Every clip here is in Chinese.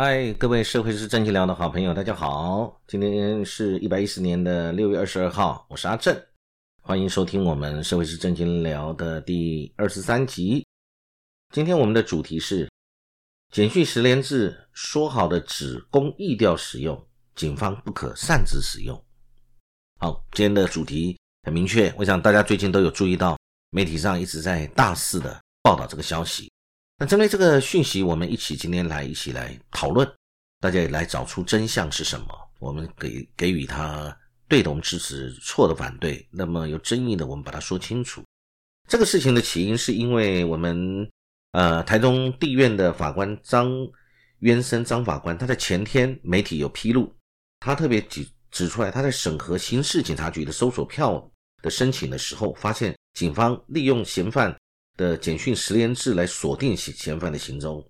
嗨，各位社会是正经聊的好朋友，大家好！今天是一百一十年的六月二十二号，我是阿正，欢迎收听我们社会是正经聊的第二十三集。今天我们的主题是简讯十连制，说好的只供意调使用，警方不可擅自使用。好，今天的主题很明确，我想大家最近都有注意到，媒体上一直在大肆的报道这个消息。那针对这个讯息，我们一起今天来一起来讨论，大家也来找出真相是什么，我们给给予他对的我们支持，错的反对。那么有争议的，我们把它说清楚。这个事情的起因是因为我们呃台中地院的法官张渊生张法官，他在前天媒体有披露，他特别指。指出来，他在审核刑事警察局的搜索票的申请的时候，发现警方利用嫌犯的简讯十连制来锁定嫌嫌犯的行踪。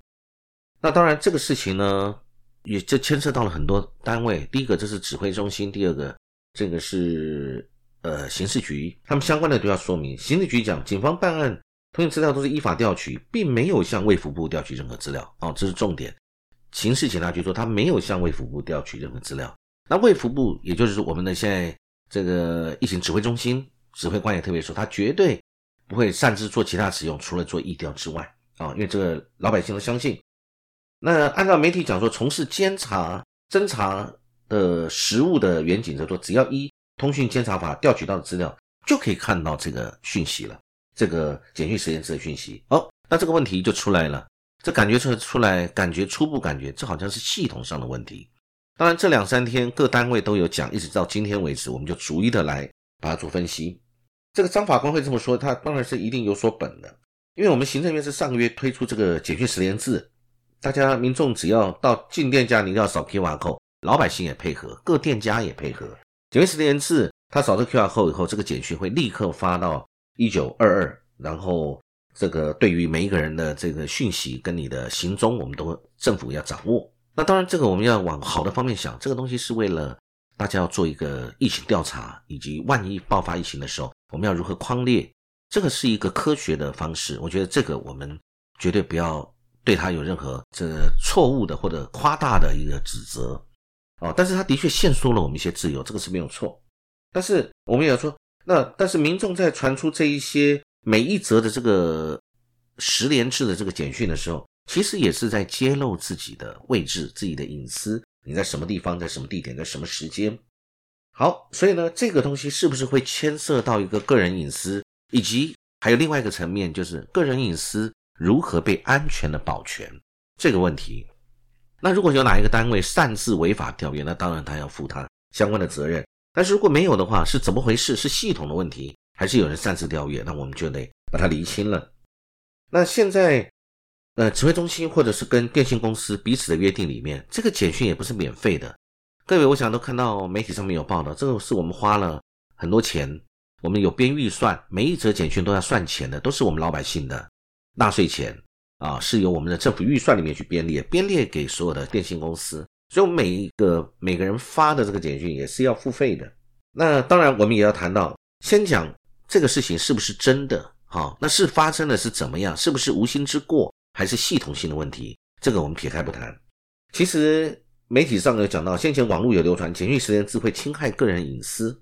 那当然，这个事情呢，也就牵涉到了很多单位。第一个，这是指挥中心；第二个，这个是呃刑事局，他们相关的都要说明。刑事局讲，警方办案通讯资料都是依法调取，并没有向卫福部调取任何资料。哦，这是重点。刑事警察局说，他没有向卫福部调取任何资料。那卫福部，也就是我们的现在这个疫情指挥中心指挥官也特别说，他绝对不会擅自做其他使用，除了做疫调之外啊，因为这个老百姓都相信。那按照媒体讲说，从事监察侦查的实务的远景则说，只要依通讯监察法调取到的资料，就可以看到这个讯息了，这个简讯实验室的讯息。哦，那这个问题就出来了，这感觉出出来，感觉初步感觉，这好像是系统上的问题。当然，这两三天各单位都有讲，一直到今天为止，我们就逐一的来把它做分析。这个张法官会这么说，他当然是一定有所本的，因为我们行政院是上个月推出这个简讯十连制，大家民众只要到进店家，你要扫 QR code，老百姓也配合，各店家也配合。简讯十连制，他扫这 QR code 以后，这个简讯会立刻发到一九二二，然后这个对于每一个人的这个讯息跟你的行踪，我们都政府要掌握。那当然，这个我们要往好的方面想，这个东西是为了大家要做一个疫情调查，以及万一爆发疫情的时候，我们要如何框列，这个是一个科学的方式。我觉得这个我们绝对不要对他有任何这错误的或者夸大的一个指责哦。但是他的确限缩了我们一些自由，这个是没有错。但是我们也要说，那但是民众在传出这一些每一则的这个十连制的这个简讯的时候。其实也是在揭露自己的位置、自己的隐私。你在什么地方，在什么地点，在什么时间？好，所以呢，这个东西是不是会牵涉到一个个人隐私，以及还有另外一个层面，就是个人隐私如何被安全的保全这个问题？那如果有哪一个单位擅自违法调阅，那当然他要负他相关的责任。但是如果没有的话，是怎么回事？是系统的问题，还是有人擅自调阅？那我们就得把它厘清了。那现在。呃，指挥中心或者是跟电信公司彼此的约定里面，这个简讯也不是免费的。各位，我想都看到媒体上面有报道，这个是我们花了很多钱，我们有编预算，每一则简讯都要算钱的，都是我们老百姓的纳税钱啊，是由我们的政府预算里面去编列，编列给所有的电信公司，所以我们每一个每个人发的这个简讯也是要付费的。那当然，我们也要谈到，先讲这个事情是不是真的，好，那是发生的是怎么样，是不是无心之过？还是系统性的问题，这个我们撇开不谈。其实媒体上有讲到，先前网络有流传简讯实验智会侵害个人隐私，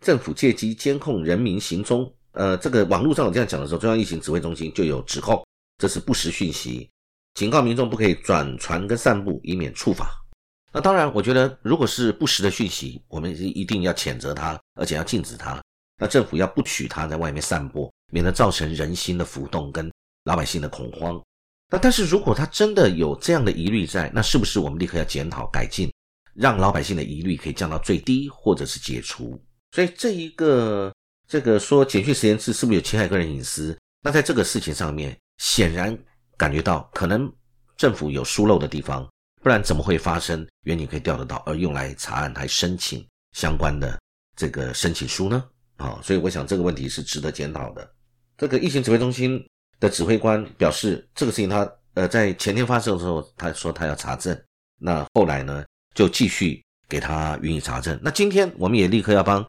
政府借机监控人民行踪。呃，这个网络上有这样讲的时候，中央疫情指挥中心就有指控，这是不实讯息，警告民众不可以转传跟散布，以免触法。那当然，我觉得如果是不实的讯息，我们是一定要谴责他，而且要禁止他。那政府要不许他在外面散播，免得造成人心的浮动跟老百姓的恐慌。那但是如果他真的有这样的疑虑在，那是不是我们立刻要检讨改进，让老百姓的疑虑可以降到最低，或者是解除？所以这一个这个说简讯实验室是不是有侵害个人隐私？那在这个事情上面，显然感觉到可能政府有疏漏的地方，不然怎么会发生原警可以调得到，而用来查案还申请相关的这个申请书呢？啊，所以我想这个问题是值得检讨的。这个疫情指挥中心。的指挥官表示，这个事情他呃在前天发生的时候，他说他要查证，那后来呢就继续给他予以查证。那今天我们也立刻要帮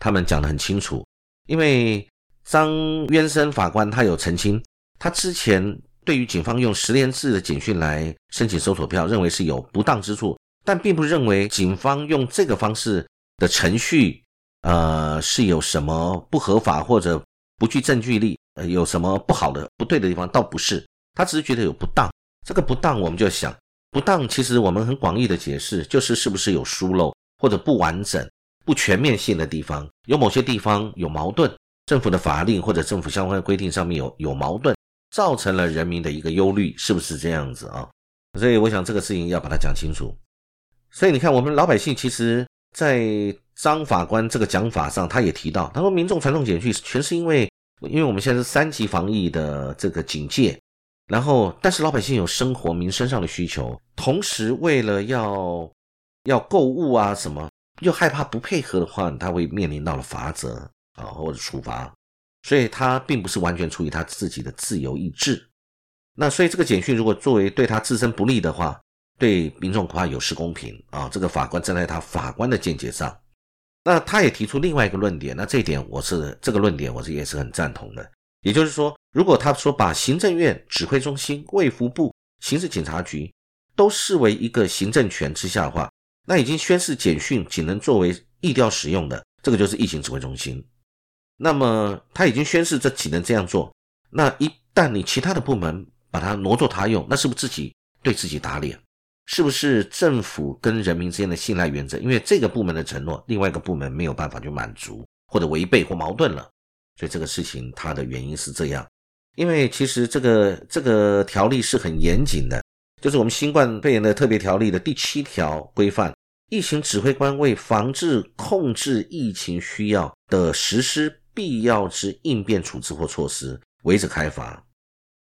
他们讲得很清楚，因为张渊生法官他有澄清，他之前对于警方用十连制的警讯来申请搜索票，认为是有不当之处，但并不认为警方用这个方式的程序，呃，是有什么不合法或者不具证据力，呃，有什么不好的、不对的地方，倒不是，他只是觉得有不当。这个不当，我们就想，不当，其实我们很广义的解释，就是是不是有疏漏或者不完整、不全面性的地方，有某些地方有矛盾，政府的法令或者政府相关的规定上面有有矛盾。造成了人民的一个忧虑，是不是这样子啊？所以我想这个事情要把它讲清楚。所以你看，我们老百姓其实，在张法官这个讲法上，他也提到，他说民众传送简讯，全是因为，因为我们现在是三级防疫的这个警戒，然后但是老百姓有生活民生上的需求，同时为了要要购物啊什么，又害怕不配合的话，他会面临到了罚则啊或者处罚。所以他并不是完全出于他自己的自由意志，那所以这个简讯如果作为对他自身不利的话，对民众恐怕有失公平啊。这个法官站在他法官的见解上，那他也提出另外一个论点，那这一点我是这个论点我是也是很赞同的。也就是说，如果他说把行政院指挥中心、卫福部、刑事警察局都视为一个行政权之下的话，那已经宣示简讯仅能作为意调使用的，这个就是疫情指挥中心。那么他已经宣誓这只能这样做，那一旦你其他的部门把它挪作他用，那是不是自己对自己打脸？是不是政府跟人民之间的信赖原则？因为这个部门的承诺，另外一个部门没有办法去满足，或者违背或矛盾了，所以这个事情它的原因是这样。因为其实这个这个条例是很严谨的，就是我们新冠肺炎的特别条例的第七条规范，疫情指挥官为防治控制疫情需要的实施。必要之应变处置或措施，违者开罚。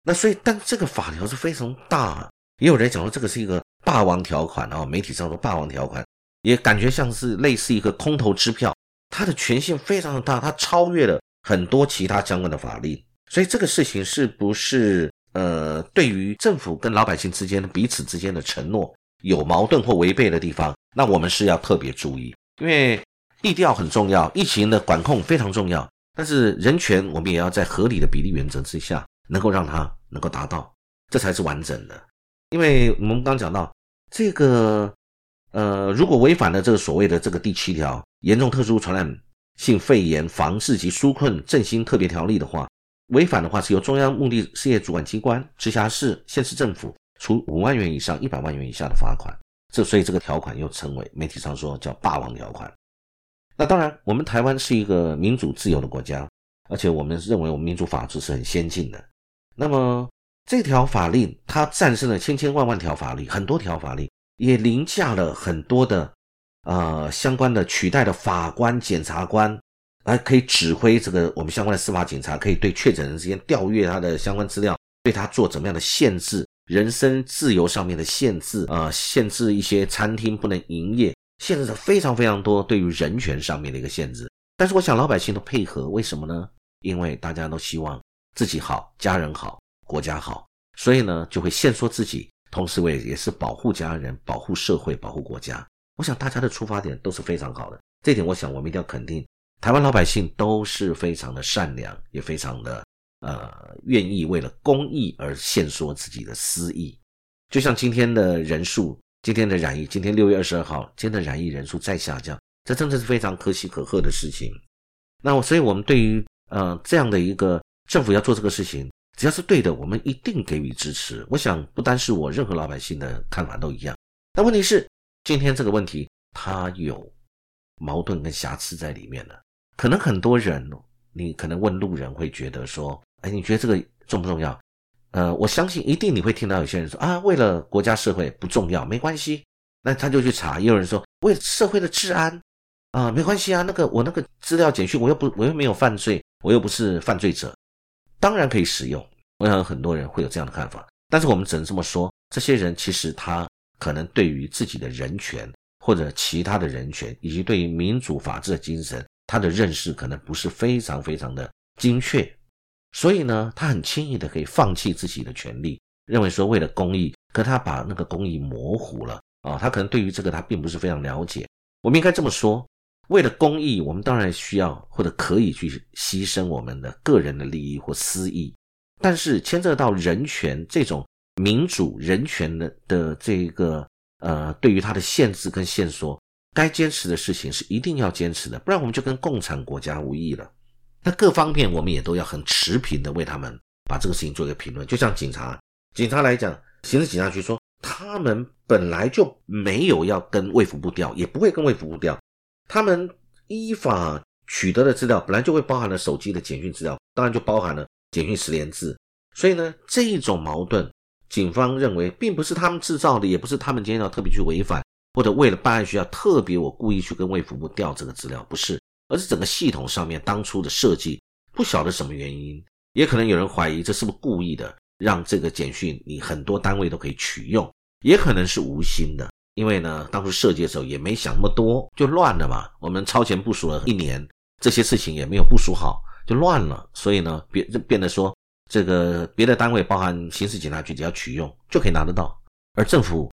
那所以，但这个法条是非常大，也有人讲说这个是一个霸王条款啊。媒体上说霸王条款，也感觉像是类似一个空头支票，它的权限非常的大，它超越了很多其他相关的法律。所以这个事情是不是呃，对于政府跟老百姓之间彼此之间的承诺有矛盾或违背的地方，那我们是要特别注意，因为地调很重要，疫情的管控非常重要。但是人权，我们也要在合理的比例原则之下，能够让它能够达到，这才是完整的。因为我们刚讲到这个，呃，如果违反了这个所谓的这个第七条严重特殊传染性肺炎防治及纾困振兴特别条例的话，违反的话是由中央目的事业主管机关、直辖市、县市政府处五万元以上一百万元以下的罚款。这所以这个条款又称为媒体上说叫霸王条款。那当然，我们台湾是一个民主自由的国家，而且我们认为我们民主法治是很先进的。那么这条法令它战胜了千千万万条法律，很多条法律也凌驾了很多的呃相关的取代的法官、检察官，还可以指挥这个我们相关的司法警察，可以对确诊人之间调阅他的相关资料，对他做怎么样的限制，人身自由上面的限制啊，限制一些餐厅不能营业。限制的非常非常多，对于人权上面的一个限制。但是我想老百姓都配合，为什么呢？因为大家都希望自己好、家人好、国家好，所以呢就会限缩自己，同时为也是保护家人、保护社会、保护国家。我想大家的出发点都是非常好的，这点我想我们一定要肯定。台湾老百姓都是非常的善良，也非常的呃愿意为了公益而限缩自己的私益。就像今天的人数。今天的染疫，今天六月二十二号，今天的染疫人数再下降，这真的是非常可喜可贺的事情。那我，所以我们对于呃这样的一个政府要做这个事情，只要是对的，我们一定给予支持。我想不单是我，任何老百姓的看法都一样。但问题是，今天这个问题它有矛盾跟瑕疵在里面了。可能很多人，你可能问路人会觉得说，哎，你觉得这个重不重要？呃，我相信一定你会听到有些人说啊，为了国家社会不重要，没关系，那他就去查。也有人说为社会的治安啊，没关系啊，那个我那个资料简讯，我又不我又没有犯罪，我又不是犯罪者，当然可以使用。我想很多人会有这样的看法，但是我们只能这么说，这些人其实他可能对于自己的人权或者其他的人权，以及对于民主法治的精神，他的认识可能不是非常非常的精确。所以呢，他很轻易的可以放弃自己的权利，认为说为了公益，可他把那个公益模糊了啊，他可能对于这个他并不是非常了解。我们应该这么说：为了公益，我们当然需要或者可以去牺牲我们的个人的利益或私益，但是牵涉到人权这种民主人权的的这个呃，对于它的限制跟线索，该坚持的事情是一定要坚持的，不然我们就跟共产国家无异了。那各方面我们也都要很持平的为他们把这个事情做一个评论。就像警察，警察来讲，刑事警察局说他们本来就没有要跟卫福部调，也不会跟卫福部调，他们依法取得的资料本来就会包含了手机的简讯资料，当然就包含了。简讯十连字，所以呢，这一种矛盾，警方认为并不是他们制造的，也不是他们今天要特别去违反，或者为了办案需要特别我故意去跟卫福部调这个资料，不是，而是整个系统上面当初的设计，不晓得什么原因，也可能有人怀疑这是不是故意的，让这个简讯你很多单位都可以取用，也可能是无心的，因为呢，当初设计的时候也没想那么多，就乱了嘛。我们超前部署了一年，这些事情也没有部署好。就乱了，所以呢，变变得说，这个别的单位，包含刑事警察局，只要取用就可以拿得到。而政府，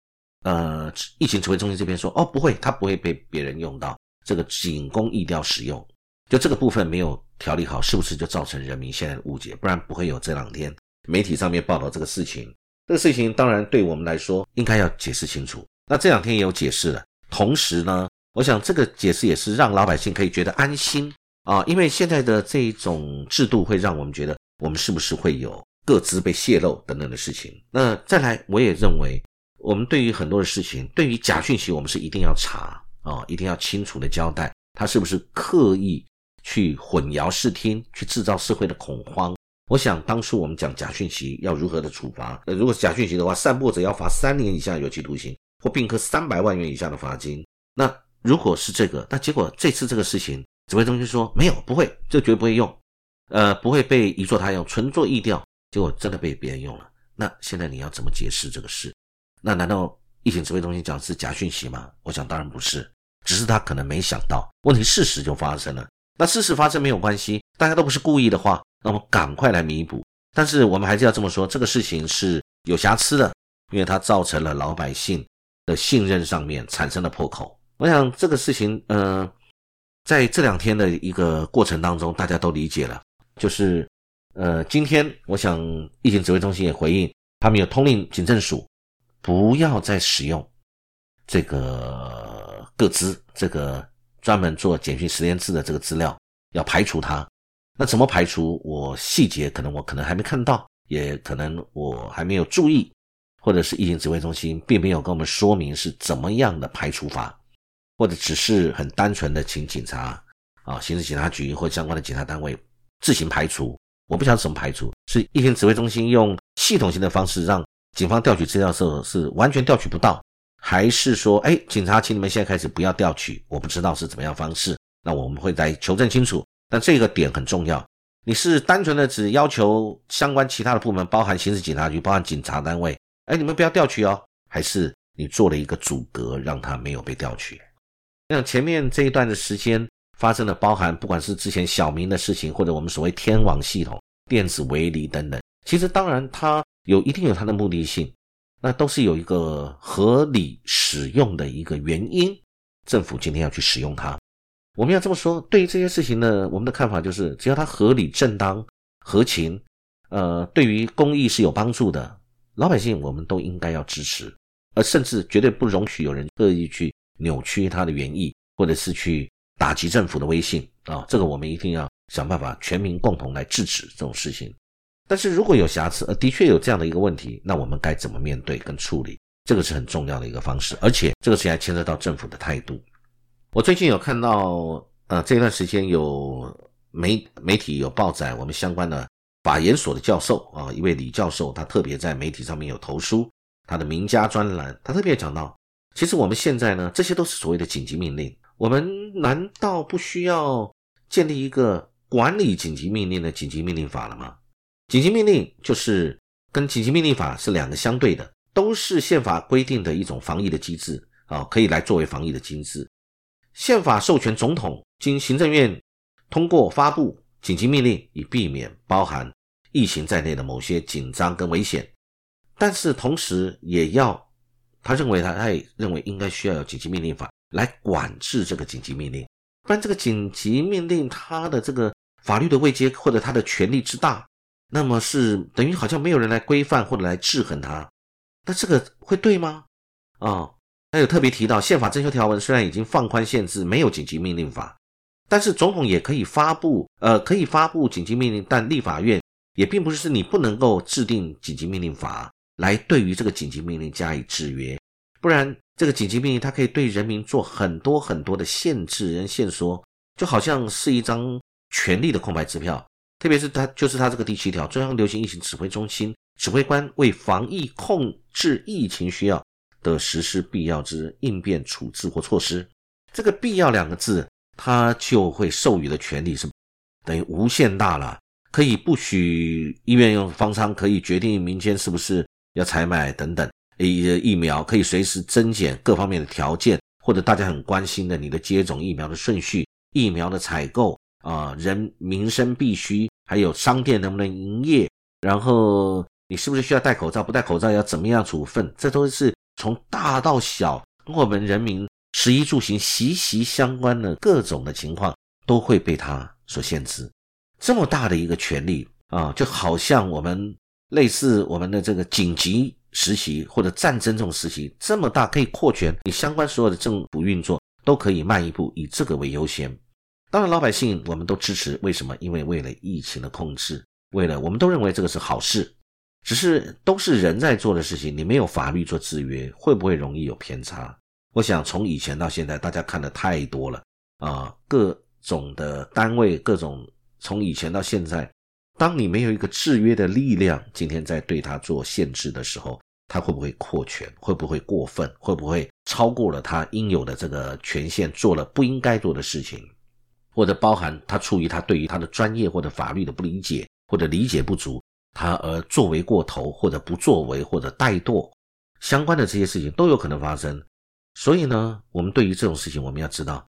呃，疫情指挥中心这边说，哦，不会，它不会被别人用到，这个仅供疫调使用。就这个部分没有调理好，是不是就造成人民现在的误解？不然不会有这两天媒体上面报道这个事情。这个事情当然对我们来说，应该要解释清楚。那这两天也有解释了，同时呢，我想这个解释也是让老百姓可以觉得安心。啊，因为现在的这一种制度会让我们觉得，我们是不是会有各自被泄露等等的事情？那再来，我也认为，我们对于很多的事情，对于假讯息，我们是一定要查啊，一定要清楚的交代，他是不是刻意去混淆视听，去制造社会的恐慌。我想当初我们讲假讯息要如何的处罚，呃，如果假讯息的话，散播者要罚三年以下有期徒刑，或并科三百万元以下的罚金。那如果是这个，那结果这次这个事情。指挥中心说没有，不会，这绝不会用，呃，不会被移作他用，纯做意调，结果真的被别人用了。那现在你要怎么解释这个事？那难道疫情指挥中心讲是假讯息吗？我想当然不是，只是他可能没想到问题事实就发生了。那事实发生没有关系，大家都不是故意的话，那我们赶快来弥补。但是我们还是要这么说，这个事情是有瑕疵的，因为它造成了老百姓的信任上面产生了破口。我想这个事情，嗯。在这两天的一个过程当中，大家都理解了，就是，呃，今天我想疫情指挥中心也回应，他们有通令警政署，不要再使用这个各资，这个专门做简讯十连字的这个资料，要排除它。那怎么排除？我细节可能我可能还没看到，也可能我还没有注意，或者是疫情指挥中心并没有跟我们说明是怎么样的排除法。或者只是很单纯的请警察啊，刑事警察局或相关的警察单位自行排除，我不晓得怎么排除，是疫情指挥中心用系统性的方式让警方调取资料的时候是完全调取不到，还是说，哎，警察，请你们现在开始不要调取，我不知道是怎么样方式，那我们会再求证清楚。但这个点很重要，你是单纯的只要求相关其他的部门，包含刑事警察局，包含警察单位，哎，你们不要调取哦，还是你做了一个阻隔，让它没有被调取？那前面这一段的时间发生的，包含不管是之前小明的事情，或者我们所谓天网系统、电子围篱等等，其实当然它有一定有它的目的性，那都是有一个合理使用的一个原因。政府今天要去使用它，我们要这么说，对于这些事情呢，我们的看法就是，只要它合理、正当、合情，呃，对于公益是有帮助的，老百姓我们都应该要支持，而甚至绝对不容许有人恶意去。扭曲他的原意，或者是去打击政府的威信啊，这个我们一定要想办法，全民共同来制止这种事情。但是如果有瑕疵，呃，的确有这样的一个问题，那我们该怎么面对跟处理？这个是很重要的一个方式，而且这个事情还牵涉到政府的态度。我最近有看到，呃，这段时间有媒媒体有报载我们相关的法研所的教授啊，一位李教授，他特别在媒体上面有投书，他的名家专栏，他特别讲到。其实我们现在呢，这些都是所谓的紧急命令。我们难道不需要建立一个管理紧急命令的紧急命令法了吗？紧急命令就是跟紧急命令法是两个相对的，都是宪法规定的一种防疫的机制啊，可以来作为防疫的机制。宪法授权总统经行政院通过发布紧急命令，以避免包含疫情在内的某些紧张跟危险，但是同时也要。他认为，他他也认为应该需要有紧急命令法来管制这个紧急命令，不然这个紧急命令它的这个法律的位阶或者它的权力之大，那么是等于好像没有人来规范或者来制衡它，那这个会对吗？啊，他有特别提到，宪法增修条文虽然已经放宽限制，没有紧急命令法，但是总统也可以发布，呃，可以发布紧急命令，但立法院也并不是是你不能够制定紧急命令法来对于这个紧急命令加以制约，不然这个紧急命令它可以对人民做很多很多的限制、人限缩，就好像是一张权力的空白支票。特别是它就是它这个第七条，中央流行疫情指挥中心指挥官为防疫控制疫情需要的实施必要之应变处置或措施，这个“必要”两个字，他就会授予的权利是等于无限大了，可以不许医院用方舱，可以决定民间是不是要采买等等，疫疫苗可以随时增减各方面的条件，或者大家很关心的你的接种疫苗的顺序、疫苗的采购。啊，人民生必须，还有商店能不能营业，然后你是不是需要戴口罩？不戴口罩要怎么样处分？这都是从大到小，我们人民食衣住行息息相关的各种的情况，都会被他所限制。这么大的一个权利啊，就好像我们类似我们的这个紧急实习或者战争这种实习，这么大可以扩权，你相关所有的政府运作都可以慢一步，以这个为优先。当然，老百姓我们都支持。为什么？因为为了疫情的控制，为了我们都认为这个是好事。只是都是人在做的事情，你没有法律做制约，会不会容易有偏差？我想从以前到现在，大家看的太多了啊，各种的单位，各种从以前到现在，当你没有一个制约的力量，今天在对他做限制的时候，他会不会扩权？会不会过分？会不会超过了他应有的这个权限，做了不应该做的事情？或者包含他出于他对于他的专业或者法律的不理解或者理解不足，他而作为过头或者不作为或者怠惰，相关的这些事情都有可能发生。所以呢，我们对于这种事情，我们要知道，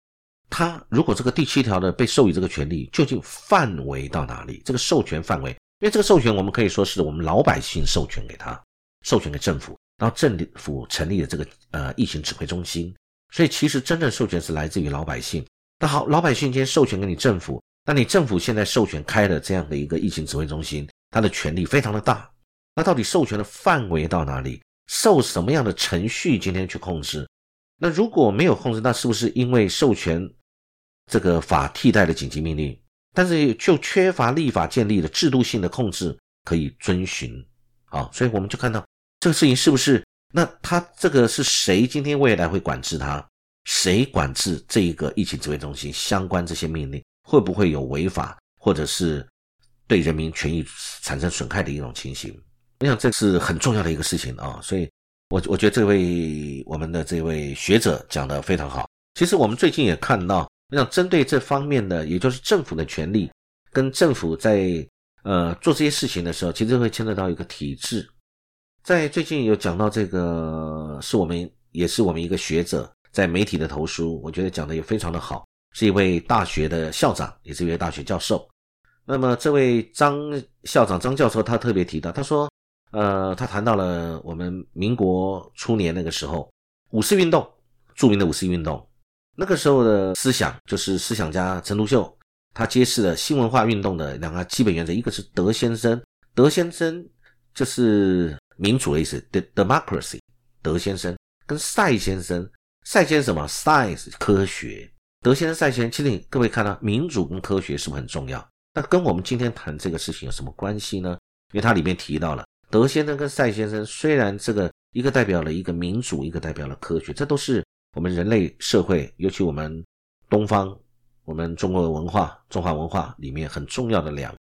他如果这个第七条的被授予这个权利，究竟范围到哪里？这个授权范围，因为这个授权我们可以说是我们老百姓授权给他，授权给政府，然后政府成立了这个呃疫情指挥中心，所以其实真正授权是来自于老百姓。那好，老百姓今天授权给你政府，那你政府现在授权开了这样的一个疫情指挥中心，它的权力非常的大。那到底授权的范围到哪里？受什么样的程序今天去控制？那如果没有控制，那是不是因为授权这个法替代的紧急命令？但是就缺乏立法建立的制度性的控制可以遵循？好，所以我们就看到这个事情是不是？那他这个是谁今天未来会管制他？谁管制这一个疫情指挥中心相关这些命令，会不会有违法或者是对人民权益产生损害的一种情形？我想这是很重要的一个事情啊，所以，我我觉得这位我们的这位学者讲的非常好。其实我们最近也看到，我想针对这方面的，也就是政府的权利跟政府在呃做这些事情的时候，其实会牵扯到一个体制。在最近有讲到这个，是我们也是我们一个学者。在媒体的投书，我觉得讲的也非常的好，是一位大学的校长，也是一位大学教授。那么这位张校长、张教授，他特别提到，他说，呃，他谈到了我们民国初年那个时候五四运动，著名的五四运动，那个时候的思想就是思想家陈独秀，他揭示了新文化运动的两个基本原则，一个是德先生，德先生就是民主的意思，democracy，德先生跟赛先生。赛先什么？Science 科学。德先生、赛先生，其实各位看到，民主跟科学是不是很重要？那跟我们今天谈这个事情有什么关系呢？因为它里面提到了德先生跟赛先生，虽然这个一个代表了一个民主，一个代表了科学，这都是我们人类社会，尤其我们东方，我们中国文化、中华文化里面很重要的两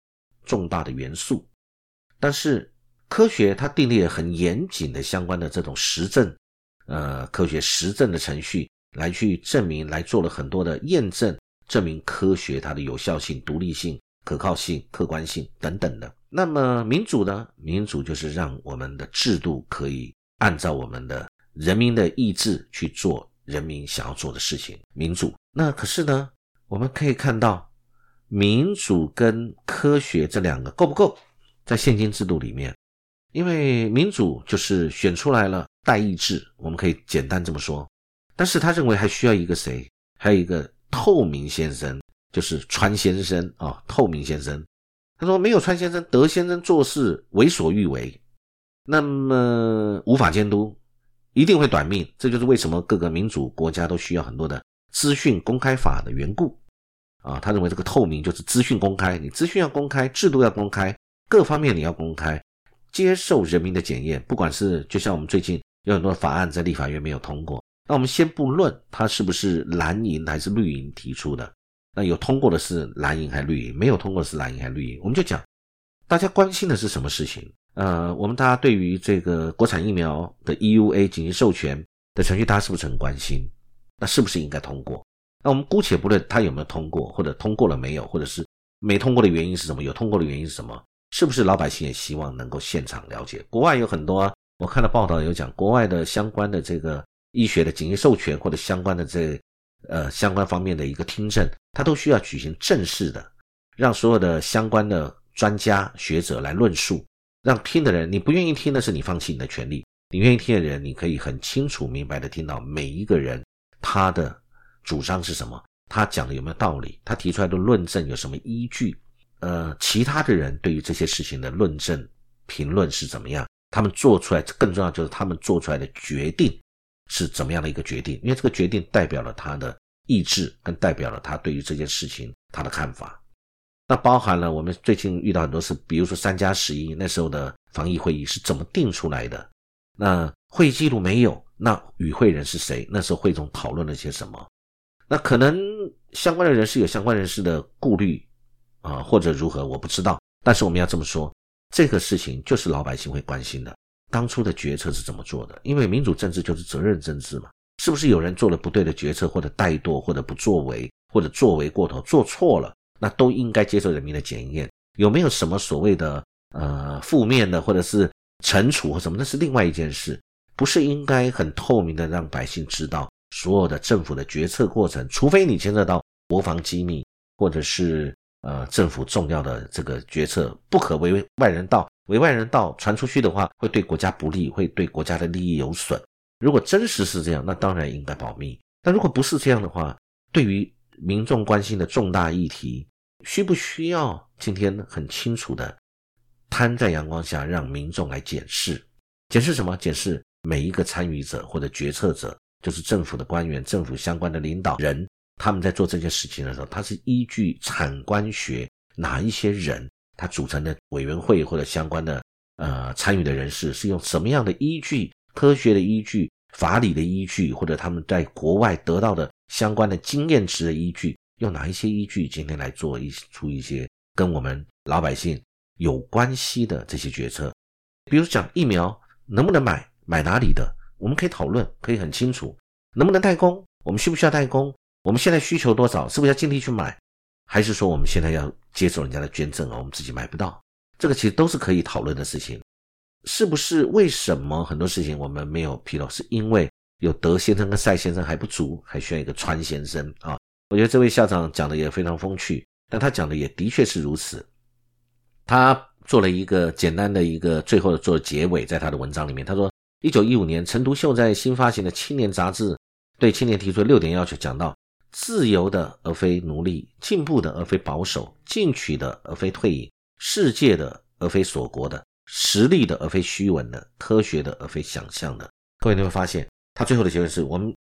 重大的元素。但是科学它订立了很严谨的相关的这种实证。呃，科学实证的程序来去证明，来做了很多的验证，证明科学它的有效性、独立性、可靠性、客观性等等的。那么民主呢？民主就是让我们的制度可以按照我们的人民的意志去做人民想要做的事情。民主，那可是呢？我们可以看到，民主跟科学这两个够不够？在现今制度里面，因为民主就是选出来了。代议制，我们可以简单这么说，但是他认为还需要一个谁？还有一个透明先生，就是川先生啊，透明先生。他说没有川先生、德先生做事为所欲为，那么无法监督，一定会短命。这就是为什么各个民主国家都需要很多的资讯公开法的缘故啊。他认为这个透明就是资讯公开，你资讯要公开，制度要公开，各方面你要公开，接受人民的检验。不管是就像我们最近有很多法案在立法院没有通过，那我们先不论它是不是蓝营还是绿营提出的。那有通过的是蓝营还是绿营？没有通过的是蓝营还是绿营？我们就讲，大家关心的是什么事情？呃，我们大家对于这个国产疫苗的 EUA 紧急授权的程序，大家是不是很关心？那是不是应该通过？那我们姑且不论它有没有通过，或者通过了没有，或者是没通过的原因是什么？有通过的原因是什么？是不是老百姓也希望能够现场了解？国外有很多，我看到报道有讲，国外的相关的这个医学的紧急授权或者相关的这。呃，相关方面的一个听证，他都需要举行正式的，让所有的相关的专家学者来论述，让听的人，你不愿意听的是你放弃你的权利，你愿意听的人，你可以很清楚明白的听到每一个人他的主张是什么，他讲的有没有道理，他提出来的论证有什么依据，呃，其他的人对于这些事情的论证评论是怎么样，他们做出来更重要就是他们做出来的决定。是怎么样的一个决定？因为这个决定代表了他的意志，跟代表了他对于这件事情他的看法。那包含了我们最近遇到很多事，比如说三加十一那时候的防疫会议是怎么定出来的？那会议记录没有？那与会人是谁？那时候会中讨论了些什么？那可能相关的人士有相关人士的顾虑啊，或者如何？我不知道。但是我们要这么说，这个事情就是老百姓会关心的。当初的决策是怎么做的？因为民主政治就是责任政治嘛，是不是有人做了不对的决策，或者怠惰，或者不作为，或者作为过头，做错了，那都应该接受人民的检验。有没有什么所谓的呃负面的，或者是惩处或什么？那是另外一件事，不是应该很透明的让百姓知道所有的政府的决策过程，除非你牵涉到国防机密，或者是呃政府重要的这个决策，不可为外人道。为外人道传出去的话，会对国家不利，会对国家的利益有损。如果真实是这样，那当然应该保密。但如果不是这样的话，对于民众关心的重大议题，需不需要今天很清楚的摊在阳光下，让民众来检视？检视什么？检视每一个参与者或者决策者，就是政府的官员、政府相关的领导人，他们在做这件事情的时候，他是依据产官学哪一些人？他组成的委员会或者相关的呃参与的人士是用什么样的依据、科学的依据、法理的依据，或者他们在国外得到的相关的经验值的依据，用哪一些依据今天来做一出一些跟我们老百姓有关系的这些决策？比如讲疫苗能不能买，买哪里的，我们可以讨论，可以很清楚，能不能代工，我们需不需要代工，我们现在需求多少，是不是要尽力去买？还是说我们现在要接受人家的捐赠啊？我们自己买不到，这个其实都是可以讨论的事情。是不是？为什么很多事情我们没有披露？是因为有德先生跟赛先生还不足，还需要一个川先生啊？我觉得这位校长讲的也非常风趣，但他讲的也的确是如此。他做了一个简单的一个最后的做结尾，在他的文章里面，他说：一九一五年，陈独秀在新发行的《青年》杂志对青年提出六点要求，讲到。自由的而非奴隶，进步的而非保守，进取的而非退隐，世界的而非锁国的，实力的而非虚伪的，科学的而非想象的。各位你会发现，他最后的结论是我们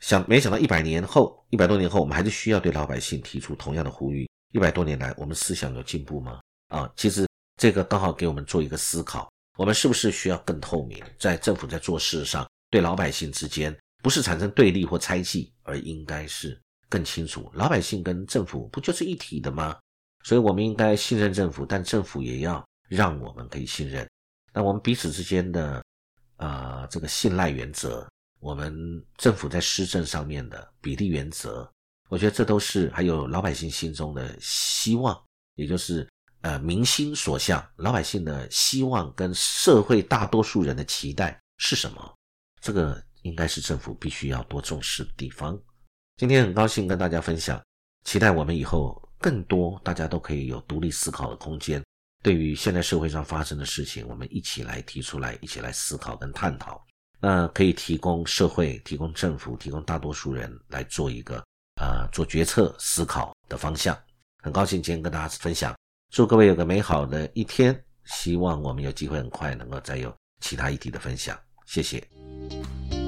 想没想到一百年后，一百多年后，我们还是需要对老百姓提出同样的呼吁。一百多年来，我们思想有进步吗？啊，其实这个刚好给我们做一个思考：我们是不是需要更透明，在政府在做事上，对老百姓之间。不是产生对立或猜忌，而应该是更清楚，老百姓跟政府不就是一体的吗？所以，我们应该信任政府，但政府也要让我们可以信任。那我们彼此之间的，呃，这个信赖原则，我们政府在施政上面的比例原则，我觉得这都是还有老百姓心中的希望，也就是呃民心所向，老百姓的希望跟社会大多数人的期待是什么？这个。应该是政府必须要多重视的地方。今天很高兴跟大家分享，期待我们以后更多大家都可以有独立思考的空间。对于现在社会上发生的事情，我们一起来提出来，一起来思考跟探讨。那可以提供社会、提供政府、提供大多数人来做一个呃做决策思考的方向。很高兴今天跟大家分享。祝各位有个美好的一天，希望我们有机会很快能够再有其他议题的分享，谢谢。